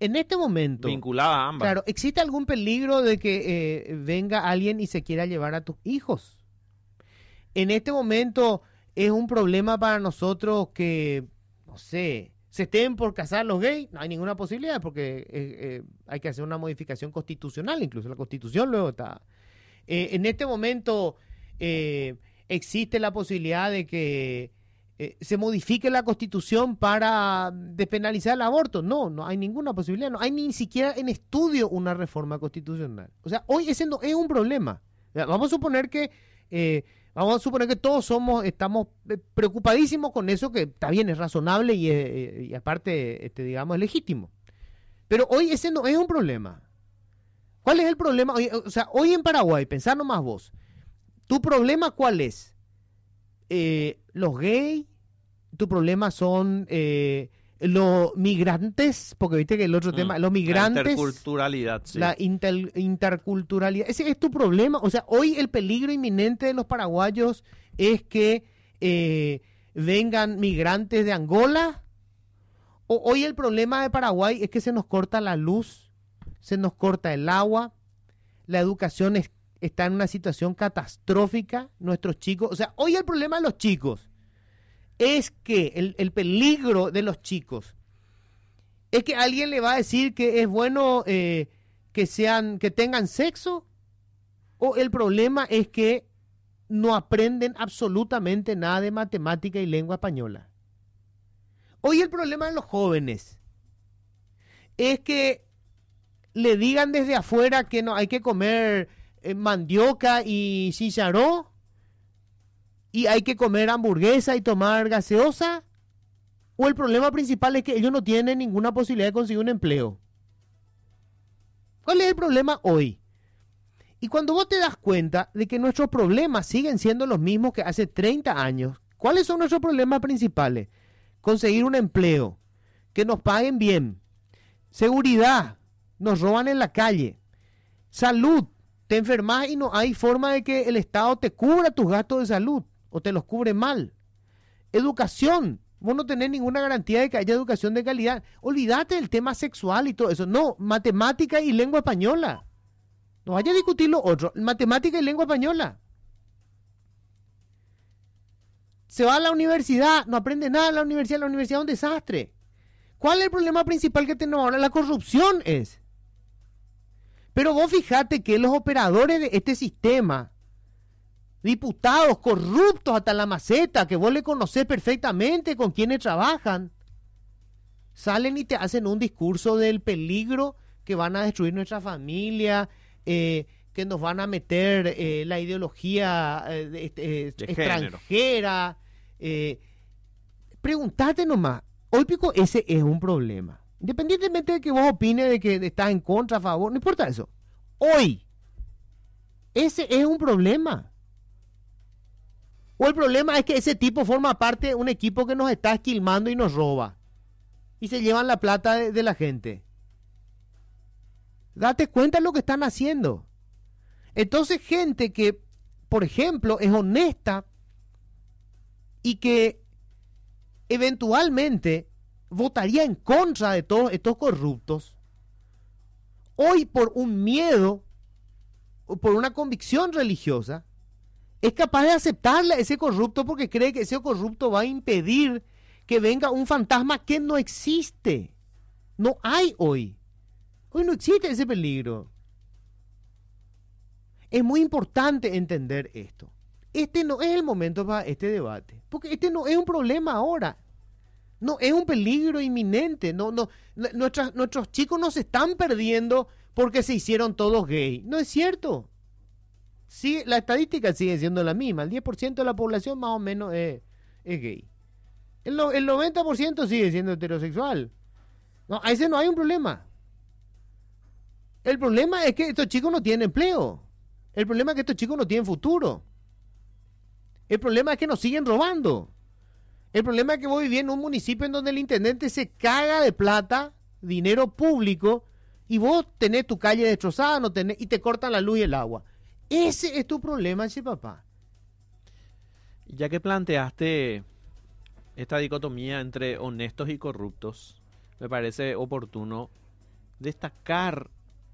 En este momento, Vinculada a ambas. claro, ¿existe algún peligro de que eh, venga alguien y se quiera llevar a tus hijos? En este momento es un problema para nosotros que, no sé, se estén por casar los gays, no hay ninguna posibilidad porque eh, eh, hay que hacer una modificación constitucional, incluso la constitución luego está. En este momento existe la posibilidad de que eh, se modifique la constitución para despenalizar el aborto. No, no hay ninguna posibilidad, no hay ni siquiera en estudio una reforma constitucional. O sea, hoy ese no es un problema. Vamos a suponer que eh, vamos a suponer que todos somos estamos eh, preocupadísimos con eso que está bien es razonable y, y aparte este digamos es legítimo. Pero hoy ese no es un problema. ¿Cuál es el problema? O sea, hoy en Paraguay, pensar nomás vos, ¿tu problema cuál es? Los gays, tu problema son eh, los migrantes, porque viste que el otro Mm, tema, los La migrantes, interculturalidad, sí. la inter- interculturalidad, ese es tu problema. O sea, hoy el peligro inminente de los paraguayos es que eh, vengan migrantes de Angola. O hoy el problema de Paraguay es que se nos corta la luz, se nos corta el agua, la educación es- está en una situación catastrófica, nuestros chicos, o sea, hoy el problema de los chicos es que el, el peligro de los chicos es que alguien le va a decir que es bueno eh, que sean, que tengan sexo, o el problema es que no aprenden absolutamente nada de matemática y lengua española. Hoy el problema de los jóvenes es que le digan desde afuera que no hay que comer eh, mandioca y chicharrón y hay que comer hamburguesa y tomar gaseosa o el problema principal es que ellos no tienen ninguna posibilidad de conseguir un empleo. ¿Cuál es el problema hoy? Y cuando vos te das cuenta de que nuestros problemas siguen siendo los mismos que hace 30 años, ¿cuáles son nuestros problemas principales? Conseguir un empleo, que nos paguen bien, seguridad, nos roban en la calle, salud, te enfermas y no hay forma de que el Estado te cubra tus gastos de salud o te los cubre mal. Educación, vos no tenés ninguna garantía de que haya educación de calidad. Olvídate del tema sexual y todo eso. No, matemática y lengua española. No vaya a discutir lo otro. Matemática y lengua española. Se va a la universidad, no aprende nada en la universidad. La universidad es un desastre. ¿Cuál es el problema principal que tenemos ahora? La corrupción es. Pero vos fijate que los operadores de este sistema, diputados corruptos hasta la maceta, que vos le conocés perfectamente con quienes trabajan, salen y te hacen un discurso del peligro que van a destruir nuestra familia, eh, que nos van a meter eh, la ideología eh, de- este, extranjera. Preguntate nomás, hoy pico ese es un problema. Independientemente de que vos opines de que estás en contra, a favor, no importa eso. Hoy, ese es un problema. O el problema es que ese tipo forma parte de un equipo que nos está esquilmando y nos roba. Y se llevan la plata de, de la gente. Date cuenta de lo que están haciendo. Entonces, gente que, por ejemplo, es honesta y que eventualmente votaría en contra de todos estos corruptos, hoy por un miedo o por una convicción religiosa, es capaz de aceptarle ese corrupto porque cree que ese corrupto va a impedir que venga un fantasma que no existe. No hay hoy. Hoy no existe ese peligro. Es muy importante entender esto. Este no es el momento para este debate, porque este no es un problema ahora. No es un peligro inminente. No, no, nuestras- nuestros chicos no se están perdiendo porque se hicieron todos gay. No es cierto. Sí, la estadística sigue siendo la misma. El 10% de la población más o menos es, gay. El, el 90% sigue siendo heterosexual. No, a ese no hay un problema. El problema es que estos chicos no tienen empleo. El problema es que estos chicos no tienen futuro. El problema es que nos siguen robando. El problema es que vos vivís en un municipio en donde el intendente se caga de plata, dinero público, y vos tenés tu calle destrozada no tenés, y te cortan la luz y el agua. Ese es tu problema, ese papá. Ya que planteaste esta dicotomía entre honestos y corruptos, me parece oportuno destacar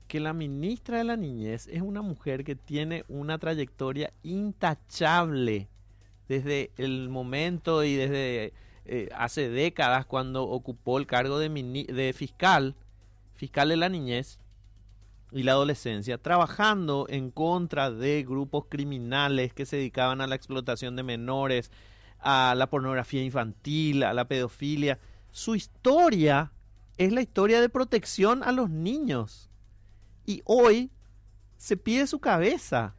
que la ministra de la Niñez es una mujer que tiene una trayectoria intachable desde el momento y desde eh, hace décadas cuando ocupó el cargo de, de fiscal, fiscal de la niñez y la adolescencia, trabajando en contra de grupos criminales que se dedicaban a la explotación de menores, a la pornografía infantil, a la pedofilia. Su historia es la historia de protección a los niños. Y hoy se pide su cabeza,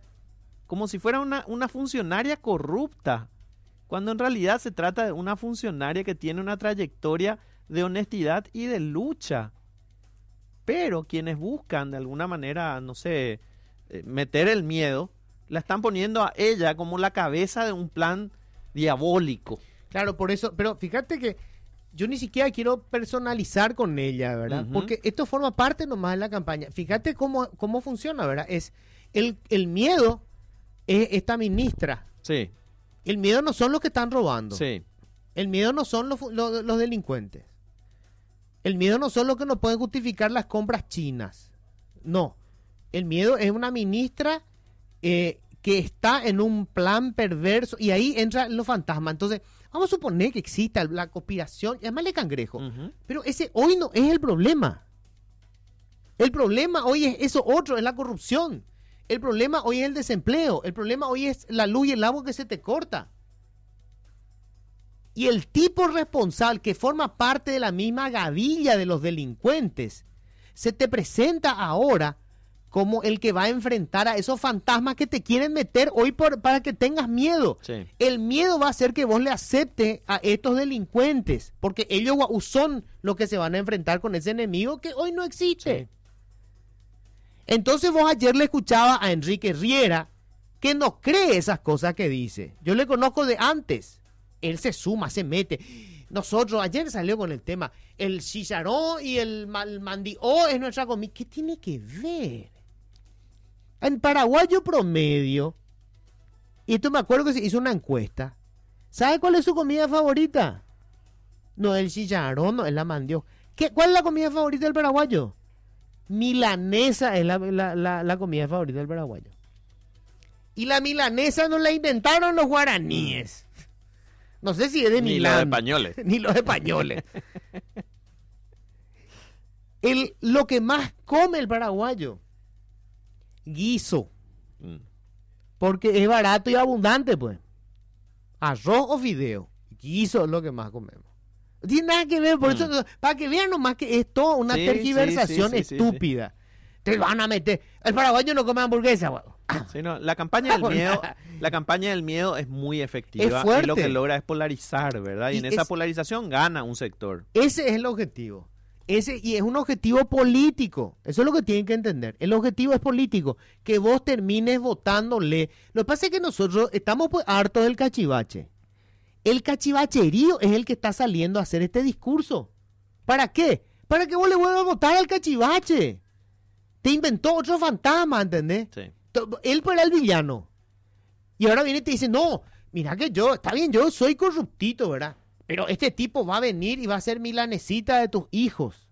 como si fuera una, una funcionaria corrupta, cuando en realidad se trata de una funcionaria que tiene una trayectoria de honestidad y de lucha. Pero quienes buscan de alguna manera, no sé, eh, meter el miedo, la están poniendo a ella como la cabeza de un plan diabólico. Claro, por eso, pero fíjate que yo ni siquiera quiero personalizar con ella, ¿verdad? Porque esto forma parte nomás de la campaña. Fíjate cómo, cómo funciona, ¿verdad? Es el, el miedo es esta ministra. Sí. El miedo no son los que están robando. Sí. El miedo no son los, los, delincuentes. El miedo no son los que no pueden justificar las compras chinas. No. El miedo es una ministra eh, que está en un plan perverso y ahí entra los fantasmas. Entonces, Vamos a suponer que exista la conspiración, además le cangrejo. Pero ese hoy no es el problema. El problema hoy es eso otro, es la corrupción. El problema hoy es el desempleo. El problema hoy es la luz y el agua que se te corta. Y el tipo responsable que forma parte de la misma gavilla de los delincuentes se te presenta ahora como el que va a enfrentar a esos fantasmas que te quieren meter hoy por, para que tengas miedo. El miedo va a hacer que vos le aceptes a estos delincuentes, porque ellos son los que se van a enfrentar con ese enemigo que hoy no existe. Entonces vos ayer le escuchaba a Enrique Riera que no cree esas cosas que dice. Yo le conozco de antes. Él se suma, se mete. Nosotros, ayer salió con el tema, el chicharrón y el, el mandió es nuestra comida. ¿Qué tiene que ver? En paraguayo promedio, y esto me acuerdo que se hizo una encuesta, ¿sabe cuál es su comida favorita? No el chicharrón, no es la mandioca. ¿Qué, ¿Cuál es la comida favorita del paraguayo? Milanesa es la, comida favorita del paraguayo. Y la milanesa no la inventaron los guaraníes. No sé si es de Ni los españoles. Ni los españoles. el, lo que más come el paraguayo guiso. Mm. Porque es barato y abundante, pues. Arroz o fideo. Guiso es lo que más comemos. No tiene nada que ver, por eso, mm. para que vean nomás que es toda una tergiversación estúpida. Te van a meter. El paraguayo no come hamburguesa, la campaña del miedo, la campaña del miedo es muy efectiva y lo que logra es polarizar, ¿verdad? Y, en esa polarización gana un sector. Ese es el objetivo. Ese, y es un objetivo político. Eso es lo que tienen que entender. El objetivo es político. Que vos termines votándole. Lo que pasa es que nosotros estamos pues hartos del cachivache. El cachivacherío es el que está saliendo a hacer este discurso. ¿Para qué? Para que vos le vuelvas a votar al cachivache. Te inventó otro fantasma, ¿entendés? Sí. Él era el villano. Y ahora viene y te dice, no, mira que yo, está bien, yo soy corruptito, ¿verdad? Pero este tipo va a venir y va a ser milanesita de tus hijos.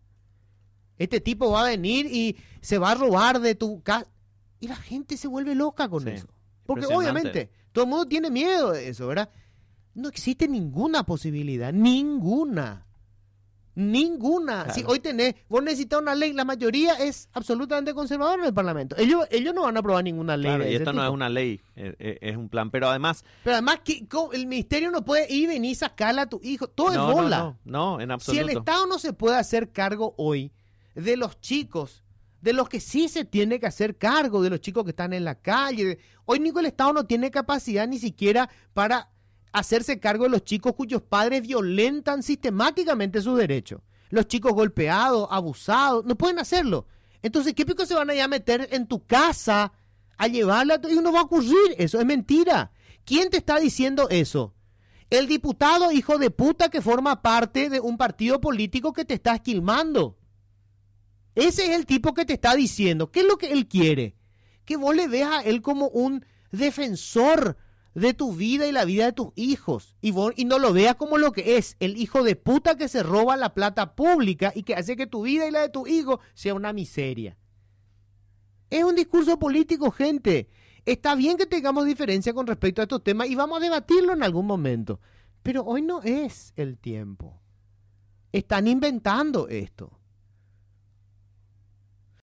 Este tipo va a venir y se va a robar de tu casa. Y la gente se vuelve loca con eso. Porque obviamente todo el mundo tiene miedo de eso, ¿verdad? No existe ninguna posibilidad, ninguna. Ninguna. Si hoy tenés, vos necesitas una ley, la mayoría es absolutamente conservadora en el Parlamento. Ellos, ellos no van a aprobar ninguna ley. Claro, y esto no es una ley, eh, eh, es, un plan. Pero además. Pero además, que el ministerio no puede ir, venir y sacarle a tu hijo. Todo es bola. No, no, en absoluto. Si el Estado no se puede hacer cargo hoy de los chicos, de los que sí se tiene que hacer cargo, de los chicos que están en la calle. Hoy ni el Estado no tiene capacidad ni siquiera para hacerse cargo de los chicos cuyos padres violentan sistemáticamente sus derechos. Los chicos golpeados, abusados, no pueden hacerlo. Entonces, ¿qué pico se van a ir a meter en tu casa a llevarla? Y no va a ocurrir. Eso es mentira. ¿Quién te está diciendo eso? El diputado hijo de puta que forma parte de un partido político que te está esquilmando. Ese es el tipo que te está diciendo. ¿Qué es lo que él quiere? Que vos le veas a él como un defensor de tu vida y la vida de tus hijos. Y, no lo veas como lo que es, el hijo de puta que se roba la plata pública y que hace que tu vida y la de tu hijo sea una miseria. Es un discurso político, gente. Está bien que tengamos diferencia con respecto a estos temas y vamos a debatirlo en algún momento. Pero hoy no es el tiempo. Están inventando esto.